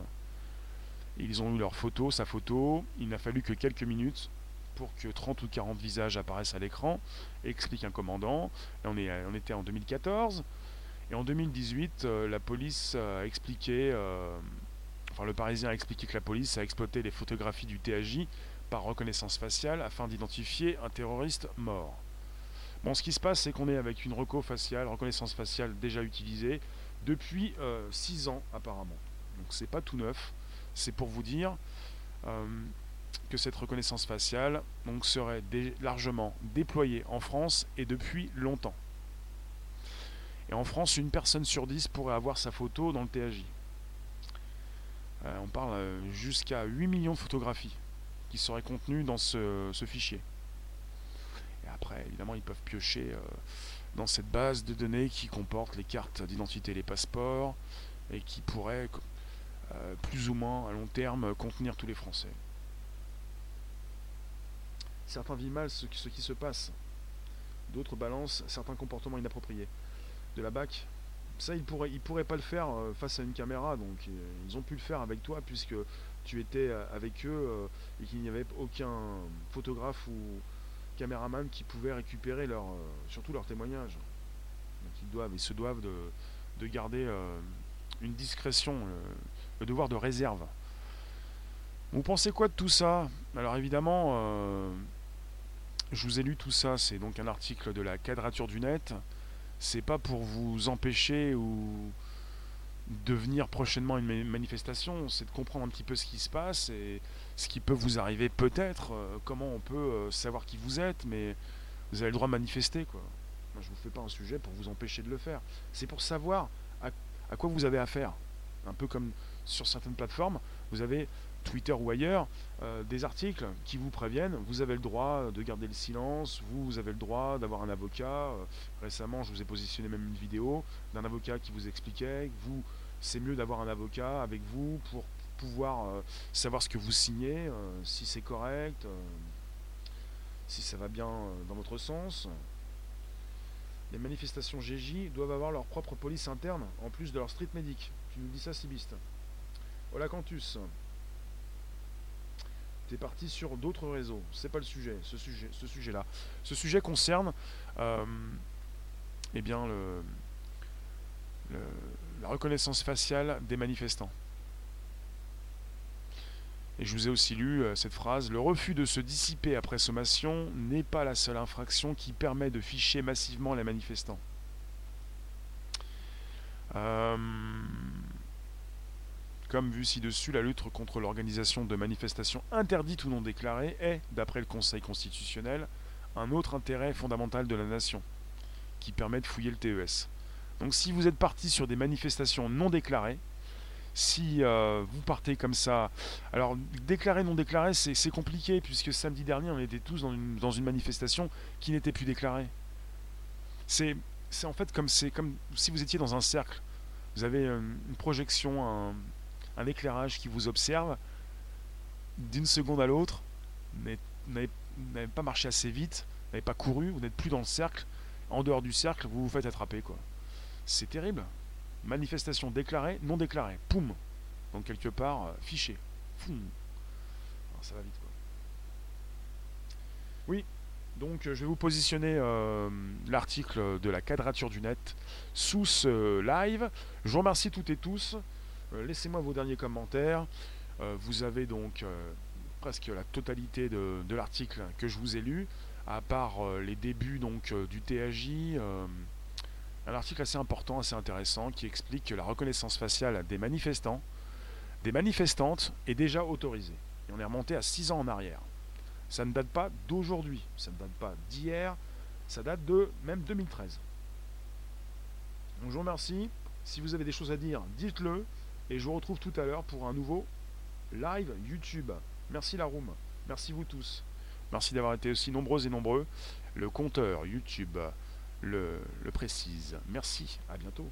Ils ont eu leur photo, sa photo, il n'a fallu que quelques minutes pour que 30 ou 40 visages apparaissent à l'écran, explique un commandant. on, était en 2014. Et en 2018, euh, la police a expliqué, euh, enfin le Parisien a expliqué que la police a exploité les photographies du TAJ par reconnaissance faciale afin d'identifier un terroriste mort. Bon, ce qui se passe, c'est qu'on est avec une reco faciale, reconnaissance faciale déjà utilisée depuis 6 euh, ans apparemment. Donc c'est pas tout neuf. C'est pour vous dire euh, que cette reconnaissance faciale serait largement déployée en France et depuis longtemps. Et en France, une personne sur 10 pourrait avoir sa photo dans le TAJ. Euh, on parle jusqu'à 8 millions de photographies qui seraient contenus dans ce, fichier. Et après, évidemment, ils peuvent piocher euh, dans cette base de données qui comporte les cartes d'identité et les passeports, et qui pourrait, euh, plus ou moins à long terme, contenir tous les Français. Certains vivent mal ce qui, se passe, d'autres balancent certains comportements inappropriés. De la BAC, ça, ils pourraient, ils pourraient pas le faire euh, face à une caméra, donc ils ont pu le faire avec toi, puisque tu étais euh, avec eux euh, et qu'il n'y avait aucun photographe ou caméraman qui pouvait récupérer leur, euh, surtout leurs témoignages. Donc ils doivent, ils se doivent de, garder une discrétion, le devoir de réserve. Vous pensez quoi de tout ça? Alors évidemment, je vous ai lu tout ça, c'est donc un article de la quadrature du net. C'est pas pour vous empêcher ou devenir prochainement une manifestation, c'est de comprendre un petit peu ce qui se passe et ce qui peut vous arriver peut-être, euh, comment on peut euh, savoir qui vous êtes, mais vous avez le droit de manifester. Quoi. Moi, je ne vous fais pas un sujet pour vous empêcher de le faire. C'est pour savoir à, quoi vous avez affaire. Un peu comme sur certaines plateformes, vous avez Twitter ou ailleurs, euh, des articles qui vous préviennent, vous avez le droit de garder le silence, vous, avez le droit d'avoir un avocat. récemment, je vous ai positionné même une vidéo d'un avocat qui vous expliquait vous c'est mieux d'avoir un avocat avec vous pour pouvoir euh, savoir ce que vous signez, euh, si c'est correct, euh, si ça va bien dans votre sens. Les manifestations GJ doivent avoir leur propre police interne, en plus de leur street medic. Tu nous dis ça, Sibiste. Hola Cantus. T'es parti sur d'autres réseaux. C'est pas le sujet, ce sujet, ce sujet-là. Ce sujet concerne, eh bien, le, la reconnaissance faciale des manifestants. Et je vous ai aussi lu euh, cette phrase, le refus de se dissiper après sommation n'est pas la seule infraction qui permet de ficher massivement les manifestants. Euh, comme vu ci-dessus, la lutte contre l'organisation de manifestations interdites ou non déclarées est, d'après le Conseil constitutionnel, un autre intérêt fondamental de la nation, qui permet de fouiller le TES. Donc si vous êtes parti sur des manifestations non déclarées, si euh, vous partez comme ça, alors déclaré, non déclaré, c'est compliqué puisque samedi dernier on était tous dans une, manifestation qui n'était plus déclarée. C'est en fait comme, comme si vous étiez dans un cercle. Vous avez une, projection, un, éclairage qui vous observe d'une seconde à l'autre, vous n'avez pas marché assez vite, vous n'avez pas couru, vous n'êtes plus dans le cercle. En dehors du cercle, vous vous faites attraper. quoi. C'est terrible. Manifestation déclarée, non déclarée. Poum. Donc quelque part, euh, fiché. Foum. ça va vite quoi. Oui, donc je vais vous positionner euh, l'article de la quadrature du net sous ce live. Je vous remercie toutes et tous. Euh, laissez-moi vos derniers commentaires. vous avez donc presque la totalité de, de l'article que je vous ai lu, à part les débuts donc du TAJ un article assez important, assez intéressant, qui explique que la reconnaissance faciale des manifestants, des manifestantes, est déjà autorisée. Et on est remonté à 6 ans en arrière. Ça ne date pas d'aujourd'hui, ça ne date pas d'hier, ça date de même 2013. Donc je vous remercie. Si vous avez des choses à dire, dites-le. Et je vous retrouve tout à l'heure pour un nouveau live YouTube. Merci la room. Merci vous tous. Merci d'avoir été aussi nombreux et nombreux. Le compteur YouTube le, précise. Merci, à bientôt.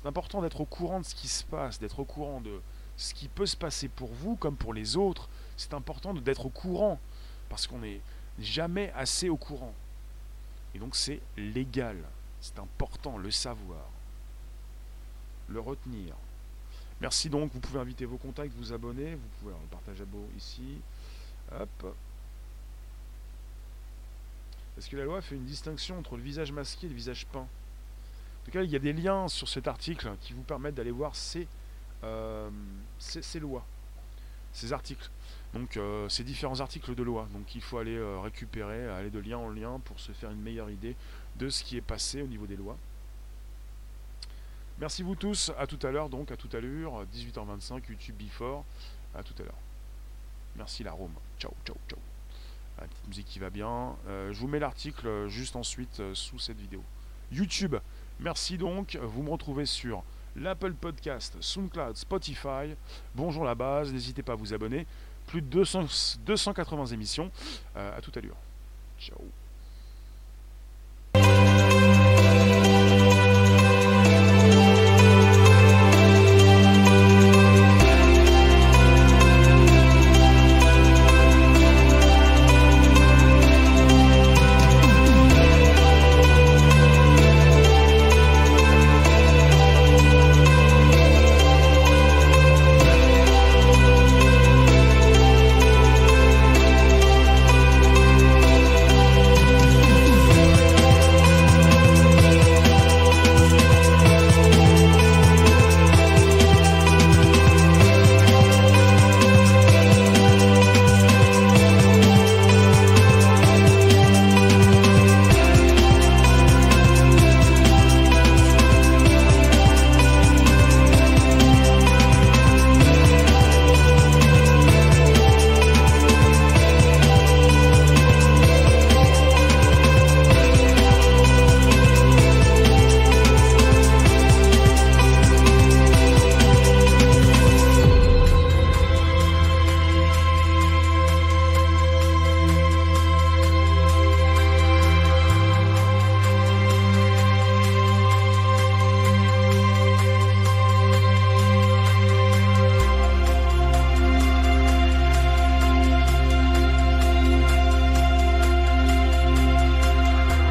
C'est important d'être au courant de ce qui se passe, d'être au courant de ce qui peut se passer pour vous comme pour les autres. C'est important d'être au courant, parce qu'on n'est jamais assez au courant. Et donc c'est légal, c'est important, le savoir, le retenir. Merci donc, vous pouvez inviter vos contacts, vous abonner, vous pouvez partager à beau ici. Hop. Parce que la loi fait une distinction entre le visage masqué et le visage peint. En tout cas, il y a des liens sur cet article qui vous permettent d'aller voir ces, euh, lois, ces articles. Donc, euh, ces différents articles de loi. Donc, il faut aller euh, récupérer, aller de lien en lien pour se faire une meilleure idée de ce qui est passé au niveau des lois. Merci vous tous. À tout à l'heure, donc, à tout à l'heure, 18h25, YouTube Before. À tout à l'heure. Merci la Rome. Ciao, ciao, ciao. La petite musique qui va bien. Euh, je vous mets l'article euh, juste ensuite euh, sous cette vidéo. YouTube, merci donc. Vous me retrouvez sur l'Apple Podcast, SoundCloud, Spotify. Bonjour la base, n'hésitez pas à vous abonner. Plus de 200, 280 émissions. à tout à l'heure. Ciao.